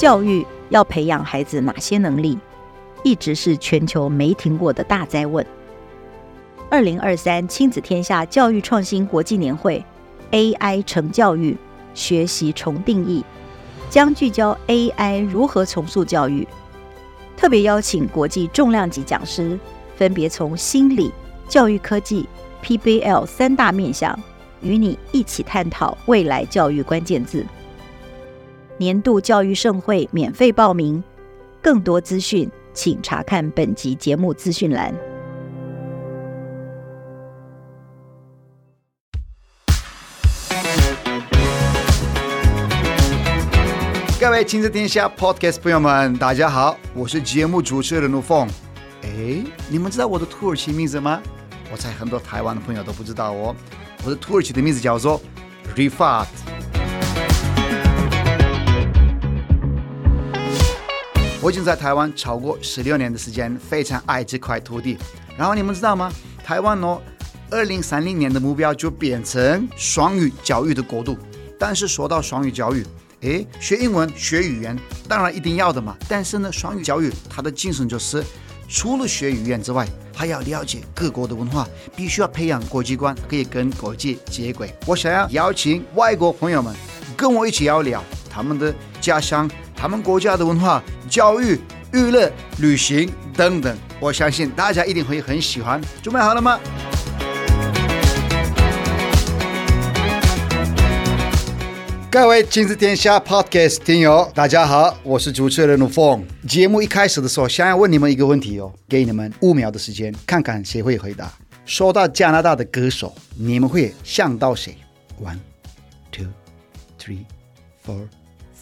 教育要培养孩子哪些能力，一直是全球没停过的大哉问。二零二三亲子天下教育创新国际年会 AI 成教育，学习重定义，将聚焦 AI 如何重塑教育，特别邀请国际重量级讲师，分别从心理、教育科技、PBL 三大面向，与你一起探讨未来教育关键字。年度教育盛会免费报名，更多资讯请查看本集节目资讯栏。各位亲子天下 Podcast 朋友们，大家好，我是节目主持人陆凤。哎，你们知道我的土耳其名字吗？我猜很多台湾的朋友都不知道哦。我的土耳其的名字叫做 Rifat。我已经在台湾超过十六年的时间，非常爱这块土地。然后你们知道吗？台湾哦，二零三零年的目标就变成双语教育的国度。但是说到双语教育，诶，学英文、学语言当然一定要的嘛。但是呢，双语教育它的精神就是，除了学语言之外，还要了解各国的文化，必须要培养国际观，可以跟国际接轨。我想要邀请外国朋友们跟我一起聊聊他们的家乡、他们国家的文化、教育、娱乐、旅行等等。我相信大家一定会很喜欢。准备好了吗？各位亲子天下 Podcast 听友，大家好，我是主持人陆凤。节目一开始的时候，想要问你们一个问题哦，给你们五秒的时间，看看谁会回答。说到加拿大的歌手，你们会想到谁？One, two, three, four,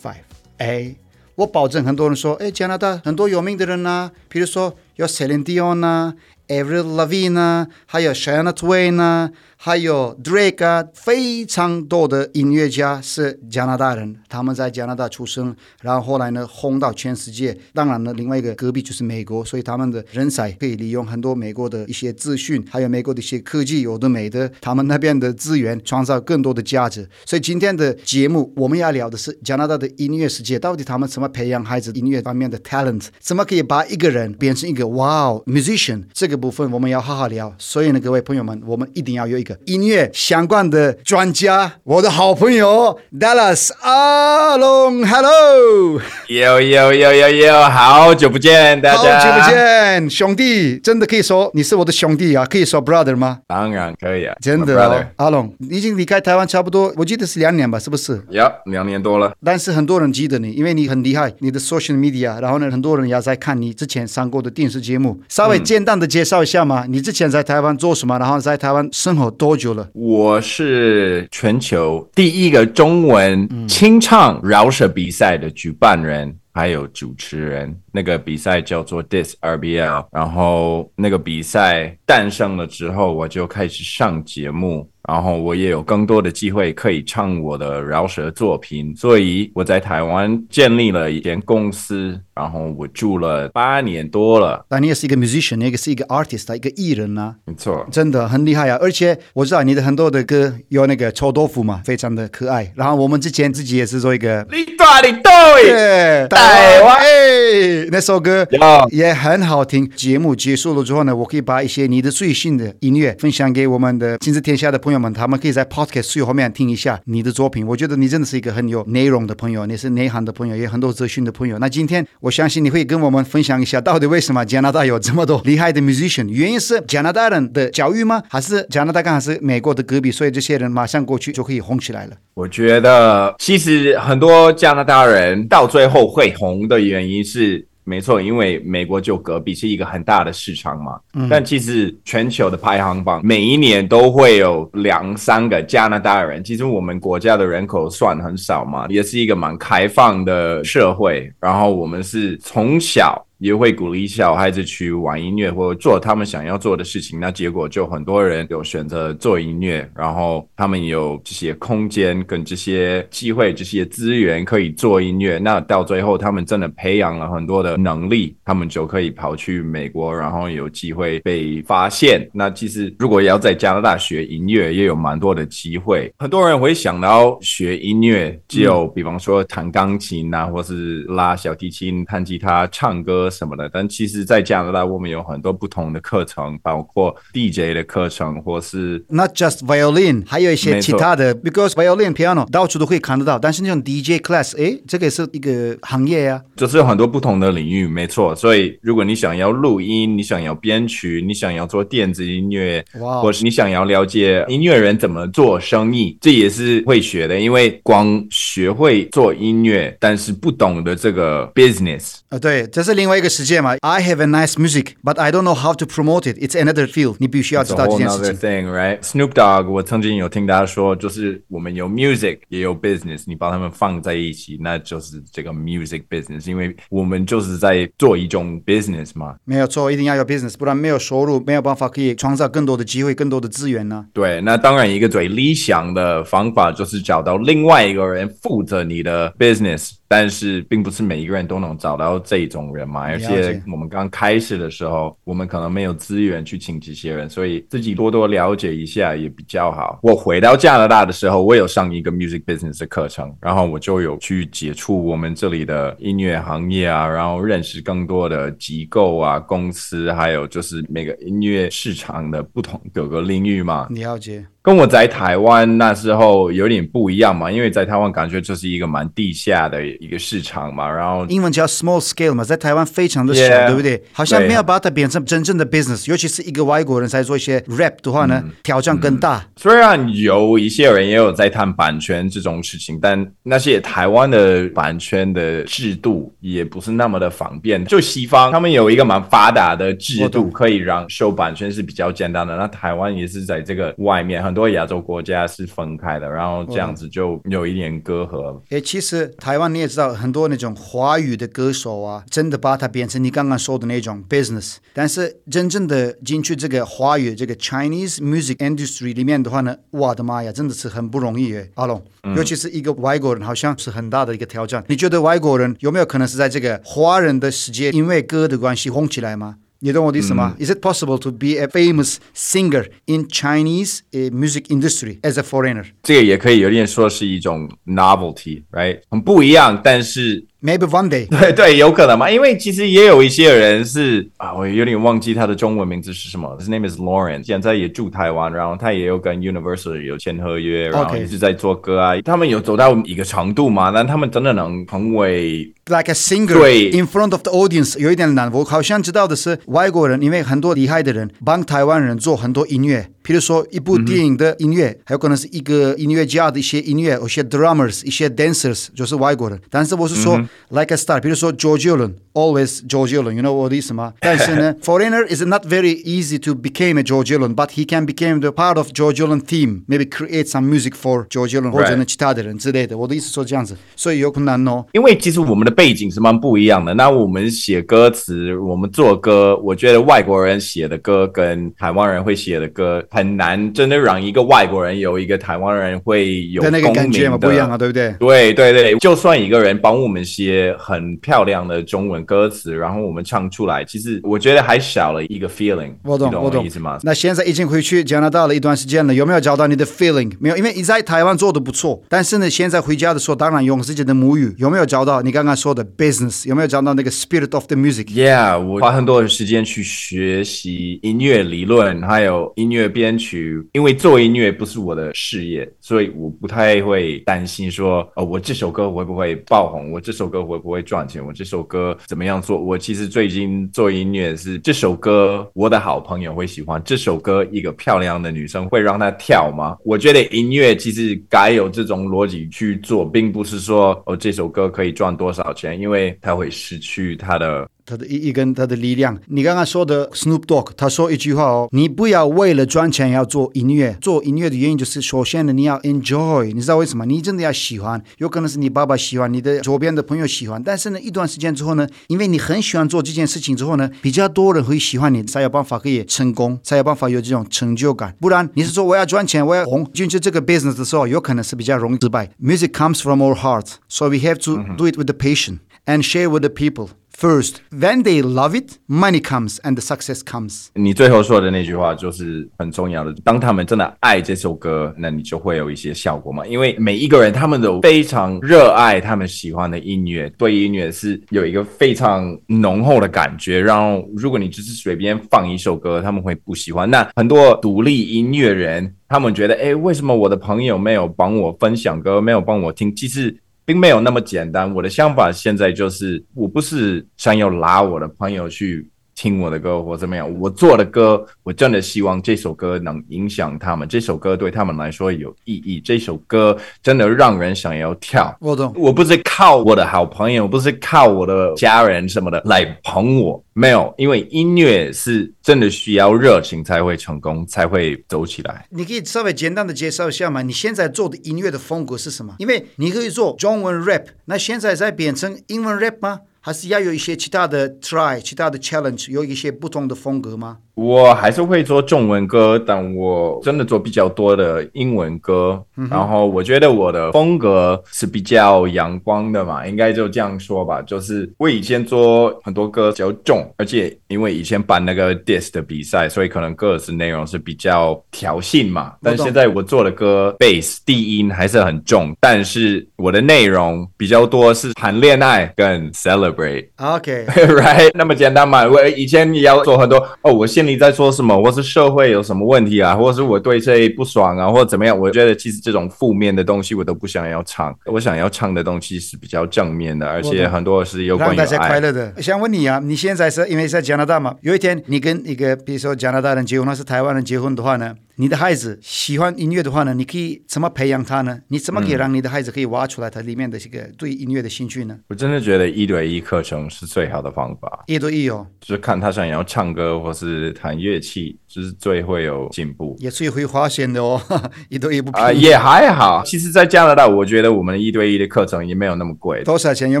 five. A.，我保证很多人说，哎，加拿大很多有名的人呐，比如说有 Celine Dion 呐 Avril l a v i n e，还有 Shania Twain。还有 Drake，非常多的音乐家是加拿大人，他们在加拿大出生，然后后来呢红到全世界。当然呢，另外一个隔壁就是美国，所以他们的人才可以利用很多美国的一些资讯，还有美国的一些科技，有的没的，他们那边的资源创造更多的价值。所以今天的节目我们要聊的是加拿大的音乐世界，到底他们怎么培养孩子音乐方面的 talent，怎么可以把一个人变成一个 wow musician？这个部分我们要好好聊。所以呢，各位朋友们，我们一定要有一个。音乐相关的专家，我的好朋友 Dallas 阿龙，Hello，有有有有有，好久不见，大家，好久不见，兄弟，真的可以说你是我的兄弟啊，可以说 brother 吗？当然可以啊，真的，brother，阿龙，你已经离开台湾差不多，我记得是两年吧，是不是？有两年多了，但是很多人记得你，因为你很厉害，你的 social media，然后呢，很多人也在看你之前上过的电视节目，稍微简单的介介绍一下嘛，你之前在台湾做什么？然后在台湾生活多久了？我是全球第一个中文清唱饶舌比赛的举办人，还有主持人。那个比赛叫做 DisRBL，然后那个比赛诞生了之后，我就开始上节目，然后我也有更多的机会可以唱我的饶舌作品，所以我在台湾建立了一间公司，然后我住了八年多了。但你也是一个 musician，你也是一个 artist，一个艺人啊，没错，真的很厉害啊！而且我知道你的很多的歌有那个臭豆腐嘛，非常的可爱。然后我们之前自己也是做一个，你大你对，台湾哎。那首歌也很好听。节目结束了之后呢，我可以把一些你的最新的音乐分享给我们的亲子天下的朋友们，他们可以在 Podcast 最后面听一下你的作品。我觉得你真的是一个很有内容的朋友，你是内涵的朋友，也有很多资讯的朋友。那今天我相信你会跟我们分享一下，到底为什么加拿大有这么多厉害的 musician？原因是加拿大人的教育吗？还是加拿大刚好是美国的隔壁，所以这些人马上过去就可以红起来了？我觉得其实很多加拿大人到最后会红的原因是。没错，因为美国就隔壁是一个很大的市场嘛。嗯。但其实全球的排行榜每一年都会有两三个加拿大人。其实我们国家的人口算很少嘛，也是一个蛮开放的社会。然后我们是从小也会鼓励小孩子去玩音乐或者做他们想要做的事情。那结果就很多人有选择做音乐，然后他们有这些空间跟这些机会、这些资源可以做音乐。那到最后，他们真的培养了很多的能力，他们就可以跑去美国，然后有机会被发现。那其实如果要在加拿大学音乐，也有蛮多的机会。很多人会想到学音乐，就比方说弹钢琴啊，或是拉小提琴、弹吉他、唱歌。什么的，但其实，在加拿大，我们有很多不同的课程，包括 DJ 的课程，或是 Not just violin，还有一些其他的，because violin piano 到处都可以看得到。但是那种 DJ class，哎，这个也是一个行业啊，就是有很多不同的领域，没错。所以，如果你想要录音，你想要编曲，你想要做电子音乐，Wow. 或是你想要了解音乐人怎么做生意，这也是会学的。因为光学会做音乐，但是不懂得这个 business，啊，对，这是另外。一个世界嘛，I have a nice music, but I don't know how to promote it. It's another field. 你必须要知道这件事情。Thing, right? Snoop Dogg，我曾经有听他说，就是我们有 music 也有 business，你把它们放在一起，那就是这个 music business，因为我们就是在做一种 business 嘛。没有错，一定要有 business，不然没有收入，没有办法可以创造更多的机会、更多的资源呢、啊。对，那当然一个最理想的方法就是找到另外一个人负责你的 business。 但是并不是每一个人都能找到这种人嘛，而且我们刚开始的时候，我们可能没有资源去请这些人，所以自己多多了解一下也比较好。我回到加拿大的时候，我有上一个 music business 的课程，然后我就有去接触我们这里的音乐行业啊，然后认识更多的机构啊、公司，还有就是每个音乐市场的不同各个领域嘛。了解。跟我在台湾那时候有点不一样嘛，因为在台湾感觉就是一个蛮地下的一个市场嘛，然后英文叫 small scale 嘛，在台湾非常的小，yeah, 对不对？好像没有把它变成真正的 business，尤其是一个外国人在做一些 rap 的话呢，嗯、挑战更大、嗯。虽然有一些人也有在谈版权这种事情，但那些台湾的版权的制度也不是那么的方便。就西方他们有一个蛮发达的制度，可以让收版权是比较简单的。那台湾也是在这个外面很。很多亚洲国家是分开的，然后这样子就有一点隔阂。哎，其实台湾你也知道，很多那种华语的歌手啊，真的把它变成你刚刚说的那种 business。但是真正的进去这个华语这个 Chinese music industry 里面的话呢，我的妈呀，真的是很不容易哎，阿龙，尤其是一个外国人，好像是很大的一个挑战。你觉得外国人有没有可能是在这个华人的世界，因为歌的关系红起来吗？你懂我的意思吗？嗯、Is it possible to be a famous singer in Chinese music industry as a foreigner？这个也可以有点说是一种 novelty，right？很不一样，但是。 Maybe one day，对对，有可能嘛？因为其实也有一些人是啊，我有点忘记他的中文名字是什么。His name is Lauren，现在也住台湾，然后他也有跟 Universal 有签合约，然后一直在做歌啊。他们有走到一个程度嘛？但他们真的能成为 like a singer 对 in front of the audience，有一点难。我好像知道的是外国人，因为很多厉害的人帮台湾人做很多音乐，譬如说一部电影的音乐，还有可能是一个音乐家的一些音乐，有些 drummers，一些 dancers，就是外国人。但是我是说。Like a star，比如说 George Allen，always George Allen，you know 我的意思吗？但是呢，foreigner is not very easy to become a George Allen，but he can become the part of George Allen theme，maybe create some music for George Allen 或者呢其他的人之类的。我的意思说这样子，所以有困难哦。因为其实我们的背景是蛮不一样的。那我们写歌词，我们做歌，我觉得外国人写的歌跟台湾人会写的歌很难，真的让一个外国人有一个台湾人会有那个感觉嘛，不一样啊，对不对？对对对，就算一个人帮我们写很漂亮的中文歌词，然后我们唱出来，其实我觉得还少了一个 feeling。我懂，懂我懂。意思吗？那现在已经回去加拿大了一段时间了，有没有找到你的 feeling？没有，因为你在台湾做的不错，但是呢，现在回家的时候，当然用自己的母语，有没有找到你刚刚说的 business？有没有找到那个 spirit of the music？Yeah，我花很多的时间去学习音乐理论，还有音乐编曲，因为做音乐不是我的事业，所以我不太会担心说，哦，我这首歌会不会爆红？我这首歌会不会赚钱？我这首歌怎么样做？我其实最近做音乐是这首歌，我的好朋友会喜欢这首歌。一个漂亮的女生会让她跳吗？我觉得音乐其实该有这种逻辑去做，并不是说哦，这首歌可以赚多少钱，因为它会失去它的。他的一一根他的力量。你刚刚说的 Snoop Dogg，他说一句话哦，你不要为了赚钱要做音乐，做音乐的原因就是首先呢，你要 enjoy，你知道为什么？你真的要喜欢，有可能是你爸爸喜欢，你的左边的朋友喜欢，但是呢，一段时间之后呢，因为你很喜欢做这件事情之后呢，比较多人会喜欢你，才有办法可以成功，才有办法有这种成就感。不然你是说我要赚钱，我要红进去这个 business 的时候，有可能是比较容易失败。Music comes from our heart, so we have to do it with the passion and share with the people. First, when they love it, money comes and the success comes. 你最后说的那句话就是很重要的。当他们真的爱这首歌，那你就会有一些效果嘛。因为每一个人他们都非常热爱他们喜欢的音乐，对音乐是有一个非常浓厚的感觉。然后，如果你只是随便放一首歌，他们会不喜欢。那很多独立音乐人，他们觉得，哎，为什么我的朋友没有帮我分享歌，没有帮我听？其实。并没有那么简单。我的想法现在就是，我不是想要拉我的朋友去听我的歌或怎么样。我做的歌，我真的希望这首歌能影响他们，这首歌对他们来说有意义，这首歌真的让人想要跳。我懂。我不是靠我的好朋友，不是靠我的家人什么的来捧我。没有，因为音乐是真的需要热情才会成功，才会走起来。你可以稍微简单的介绍一下吗？你现在做的音乐的风格是什么？因为你可以做中文 rap，那现在在变成英文 rap 吗？还是要有一些其他的 try，其他的 challenge，有一些不同的风格吗？我还是会做中文歌，但我真的做比较多的英文歌。嗯、然后我觉得我的风格是比较阳光的嘛，应该就这样说吧。就是我以前做很多歌比较重，而且因为以前办那个 diss 的比赛，所以可能歌词内容是比较挑衅嘛。但现在我做的歌 bass 低音还是很重，但是我的内容比较多是谈恋爱跟 celebrate。OK，right，那么简单嘛。我以前也要做很多哦，我现你在说什么？或是社会有什么问题啊？或者是我对这不爽啊？或者怎么样？我觉得其实这种负面的东西我都不想要唱。我想要唱的东西是比较正面的，而且很多是有关于让大家快乐的。想问你啊，你现在是因为在加拿大嘛？有一天你跟一个比如说加拿大人结婚，或是台湾人结婚的话呢？你的孩子喜欢音乐的话呢，你可以怎么培养他呢？你怎么可以让你的孩子可以挖出来他里面的这个对音乐的兴趣呢？我真的觉得一对一课程是最好的方法。一对一哦，就是看他想要唱歌或是弹乐器，就是最会有进步。也最会花钱的哦，一对一不啊，也还好。其实，在加拿大，我觉得我们一对一的课程也没有那么贵。多少钱？有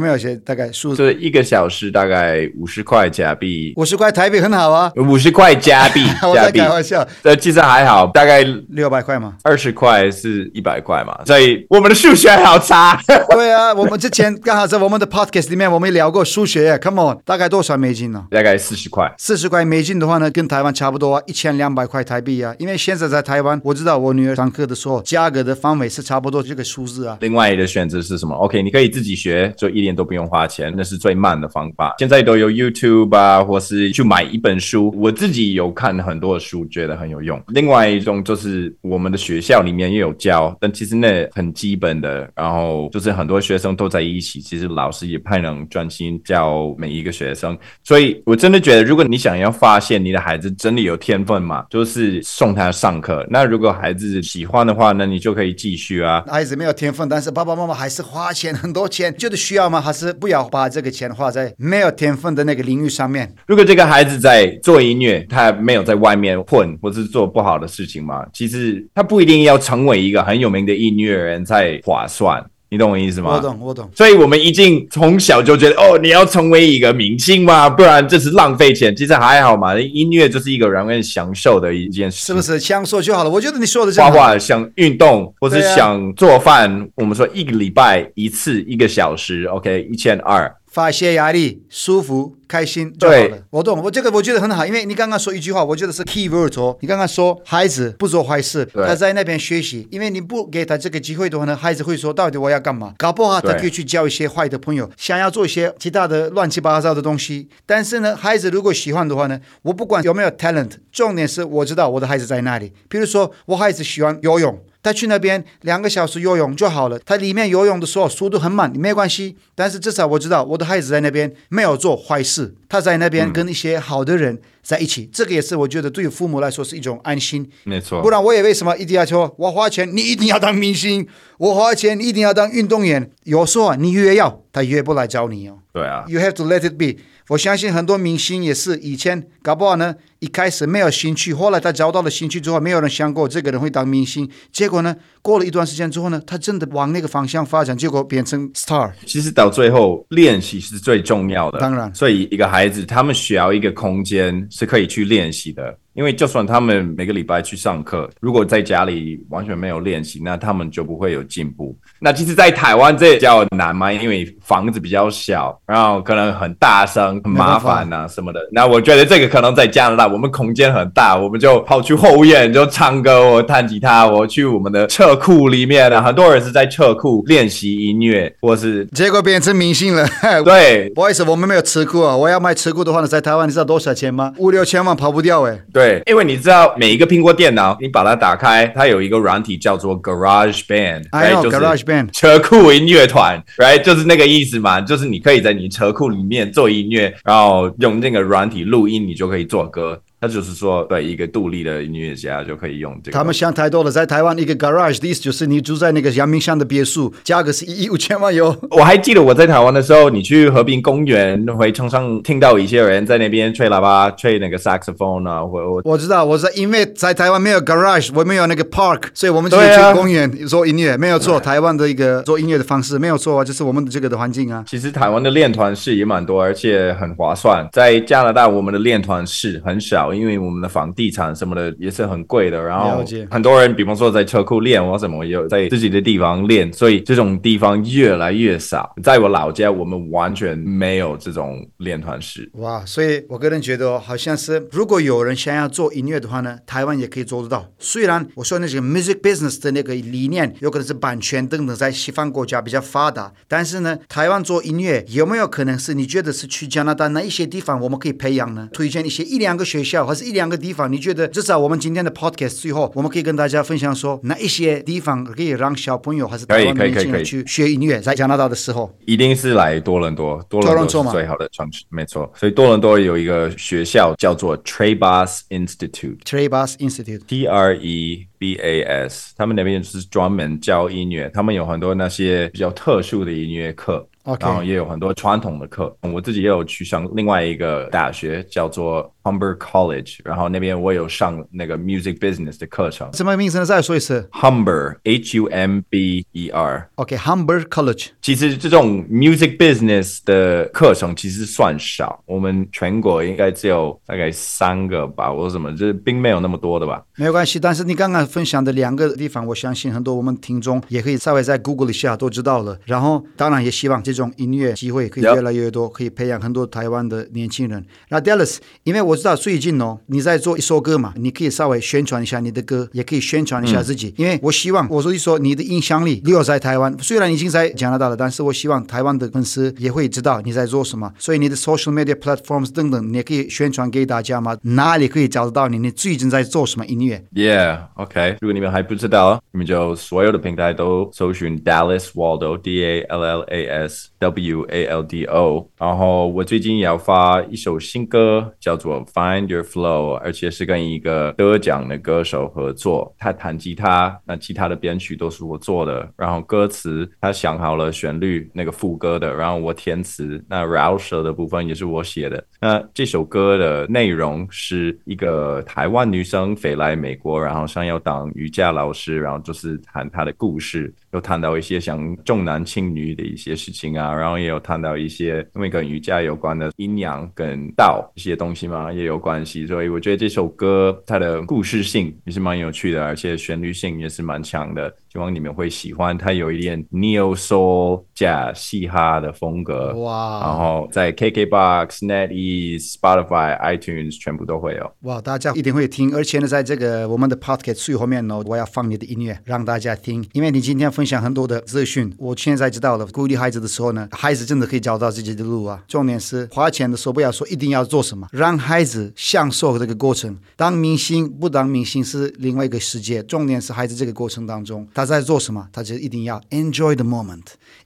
没有些大概数字？就是一个小时大概五十块加币。五十块台币很好啊。五十块加币，我在开玩笑。呃，其实还好，大概六。百块嘛？二十块是一百块嘛？所以我们的数学好差。对啊，我们之前刚好在我们的 podcast 里面，我们聊过数学。Come on，大概多少美金呢？大概四十块。四十块美金的话呢，跟台湾差不多啊，一千千两百块台币啊。因为现在在台湾，我知道我女儿上课的时候，价格的范围是差不多这个数字啊。另外的选择是什么？OK，你可以自己学，就一点都不用花钱，那是最慢的方法。现在都有 YouTube 啊，或是去买一本书。我自己有看很多的书，觉得很有用。另外一种就是。我们的学校里面也有教，但其实那很基本的。然后就是很多学生都在一起，其实老师也不太能专心教每一个学生。所以我真的觉得，如果你想要发现你的孩子真的有天分嘛，就是送他上课。那如果孩子喜欢的话，那你就可以继续啊。孩子没有天分，但是爸爸妈妈还是花钱很多钱，觉得需要吗？还是不要把这个钱花在没有天分的那个领域上面？如果这个孩子在做音乐，他没有在外面混，或是做不好的事情嘛，其实。他不一定要成为一个很有名的音乐人才划算，你懂我意思吗？我懂，我懂。所以我们一定从小就觉得，哦，你要成为一个明星嘛，不然这是浪费钱。其实还好嘛，音乐就是一个人人享受的一件事，是不是？享受就好了。我觉得你说的是画画，想运动，或是想做饭，啊、我们说一个礼拜一次，一个小时，OK，一千二。发泄压力，舒服、开心就好了。我懂，我这个我觉得很好，因为你刚刚说一句话，我觉得是 key word 哦。你刚刚说孩子不做坏事，他在那边学习，因为你不给他这个机会的话呢，孩子会说到底我要干嘛？搞不好他可以去交一些坏的朋友，想要做一些其他的乱七八糟的东西。但是呢，孩子如果喜欢的话呢，我不管有没有 talent，重点是我知道我的孩子在哪里。比如说，我孩子喜欢游泳。他去那边两个小时游泳就好了。他里面游泳的时候速度很慢，没关系。但是至少我知道我的孩子在那边没有做坏事，他在那边跟一些好的人在一起。嗯、这个也是我觉得对于父母来说是一种安心。没错。不然我也为什么一定要说，我花钱你一定要当明星，我花钱你一定要当运动员。有时候啊，你越要他越不来找你哦。对啊，You have to let it be。我相信很多明星也是以前搞不好呢，一开始没有兴趣，后来他找到了兴趣之后，没有人想过这个人会当明星。结果呢，过了一段时间之后呢，他真的往那个方向发展，结果变成 star。其实到最后，练习是最重要的。当然，所以一个孩子他们需要一个空间是可以去练习的。因为就算他们每个礼拜去上课，如果在家里完全没有练习，那他们就不会有进步。那其实，在台湾这比较难嘛，因为房子比较小，然后可能很大声、很麻烦啊什么的。那我觉得这个可能在加拿大，我们空间很大，我们就跑去后院就唱歌，我弹吉他，我去我们的车库里面啊，很多人是在车库练习音乐，或是结果变成明星了。对，不好意思，我们没有车库啊。我要卖车库的话呢，在台湾你知道多少钱吗？五六千万跑不掉哎。对。对，因为你知道每一个苹果电脑，你把它打开，它有一个软体叫做 Garage Band，I know Garage Band，车库音乐团，right，就是那个意思嘛，就是你可以在你车库里面做音乐，然后用那个软体录音，你就可以做歌。他就是说，对一个独立的音乐家就可以用这个。他们想太多了，在台湾一个 garage 的意思就是你住在那个阳明山的别墅，价格是一亿五千万哟。我还记得我在台湾的时候，你去和平公园会常常听到一些人在那边吹喇叭、吹那个 saxophone 啊。我我我知道，我是因为在台湾没有 garage，我没有那个 park，所以我们就去公园做音乐，啊、没有错。台湾的一个做音乐的方式没有错啊，就是我们的这个的环境啊。其实台湾的练团室也蛮多，而且很划算。在加拿大，我们的练团室很少，因为我们的房地产什么的也是很贵的，然后很多人，比方说在车库练或什么，也有在自己的地方练，所以这种地方越来越少。在我老家，我们完全没有这种练团室。哇，所以我个人觉得，好像是如果有人想要做音乐的话呢，台湾也可以做得到。虽然我说那些 music business 的那个理念，有可能是版权等等，在西方国家比较发达，但是呢，台湾做音乐有没有可能是你觉得是去加拿大那一些地方我们可以培养呢？推荐一些一两个学校，或是一两个地方，你觉得至少我们今天的 podcast 最后，我们可以跟大家分享说，哪一些地方可以让小朋友还是台湾年轻人去学音乐，在加拿大的时候，一定是来多伦多，多伦多是最好的城市，没错。所以多伦多有一个学校叫做 Trebas Institute，Trebas Institute，T R E B A S，他们那边就是专门教音乐，他们有很多那些比较特殊的音乐课。然后也有很多传统的课，我自己也有去上另外一个大学，叫做 Humber College，然后那边我有上那个 Music Business 的课程。什么名字呢？再说一次。Humber，H U M B E R。OK，Humber College。其实这种 Music Business 的课程其实算少，我们全国应该只有大概三个吧，或者什么，就是并没有那么多的吧。没有关系，但是你刚刚分享的两个地方，我相信很多我们听众也可以稍微在 Google 一下都知道了。然后当然也希望这。这种音乐机会可以越来越多，可以培养很多台湾的年轻人。那 Dallas，因为我知道最近哦，你在做一首歌嘛，你可以稍微宣传一下你的歌，也可以宣传一下自己。因为我希望，我说一说你的影响力留在台湾，虽然已经在加拿大了，但是我希望台湾的粉丝也会知道你在做什么。所以你的 social media platforms 等等，你也可以宣传给大家嘛？哪里可以找得到你？你最近在做什么音乐？Yeah，OK。如果你们还不知道，你们就所有的平台都搜寻 Dallas Waldo，D A L L A S。W A L D O，然后我最近也要发一首新歌，叫做 Find Your Flow，而且是跟一个得奖的歌手合作。他弹吉他，那吉他的编曲都是我做的，然后歌词他想好了旋律，那个副歌的，然后我填词，那 Roush 的部分也是我写的。那这首歌的内容是一个台湾女生飞来美国，然后想要当瑜伽老师，然后就是谈她的故事。有谈到一些像重男轻女的一些事情啊，然后也有谈到一些因为跟瑜伽有关的阴阳跟道一些东西嘛，也有关系。所以我觉得这首歌它的故事性也是蛮有趣的，而且旋律性也是蛮强的。希望你们会喜欢，它有一点 neo soul 加嘻哈的风格。哇！然后在 KKBOX、NetEase、Spotify、iTunes 全部都会有。哇！大家一定会听，而且呢，在这个我们的 Podcast 最后面呢，我要放你的音乐让大家听，因为你今天分享很多的资讯，我现在知道了。鼓励孩子的时候呢，孩子真的可以找到自己的路啊。重点是花钱的时候不要说一定要做什么，让孩子享受这个过程。当明星不当明星是另外一个世界，重点是孩子这个过程当中他。在做什么？他就一定要 enjoy the moment，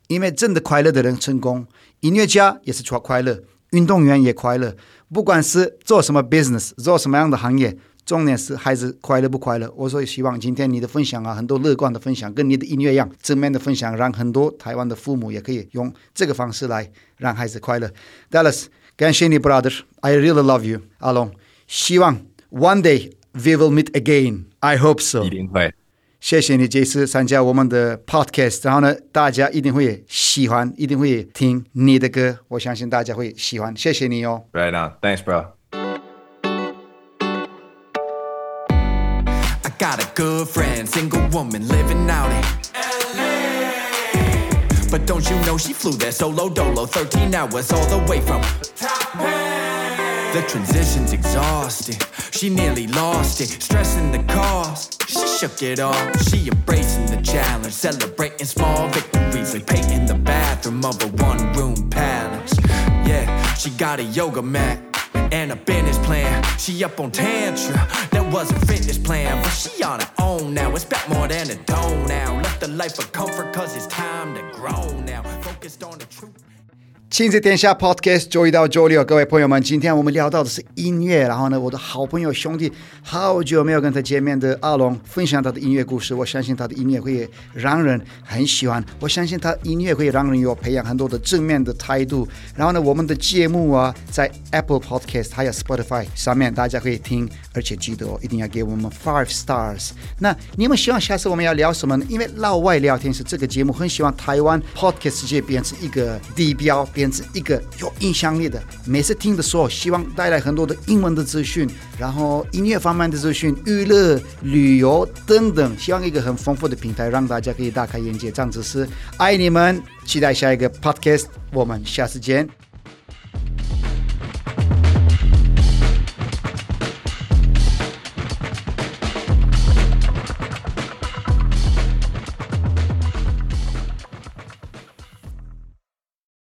因为真的快乐的人成功，音乐家也是快快乐，运动员也快乐，不管是做什么 business，做什么样的行业，重点是孩子快乐不快乐。我所以希望今天你的分享啊，很多乐观的分享，跟你的音乐一样，正面的分享，让很多台湾的父母也可以用这个方式来让孩子快乐。Dallas，感谢你，brother，I really love you，阿龙，希望 one day we will meet again，I hope so，一定会。谢谢你这次参加我们的 podcast，然后呢，大家一定会喜欢，一定会听你的歌，我相信大家会喜欢。谢谢你哦。Right on, thanks, bro. I got a good friend, single woman living out in LA. But don't you know she flew there solo dolo, 13 hours all the way from Taipei. The transition's exhausting. She nearly lost it, stressing the cost. She shook it off. She embracing the challenge, celebrating small victories, like painting the bathroom of a one-room palace. Yeah, she got a yoga mat and a business plan. She up on tantra, that was a fitness plan, but she on her own now. It's back more than a dome now. Left the life of comfort, cause it's time to grow now. Focused on the truth. 亲子天下 Podcast 周一到周六，各位朋友们，今天我们聊到的是音乐。然后呢，我的好朋友兄弟，好久没有跟他见面的阿龙分享他的音乐故事。我相信他的音乐会让人很喜欢，我相信他音乐会让人有培养很多的正面的态度。然后呢，我们的节目啊，在 Apple Podcast 还有 Spotify 上面，大家可以听，而且记得哦，一定要给我们 Five Stars。那你们希望下次我们要聊什么呢？因为老外聊天是这个节目很希望台湾 Podcast 界变成一个地标。变成一个有影响力的，每次听的时候，希望带来很多的英文的资讯，然后音乐方面的资讯、娱乐、旅游等等，希望一个很丰富的平台，让大家可以大开眼界。这样子是爱你们，期待下一个 podcast，我们下次见。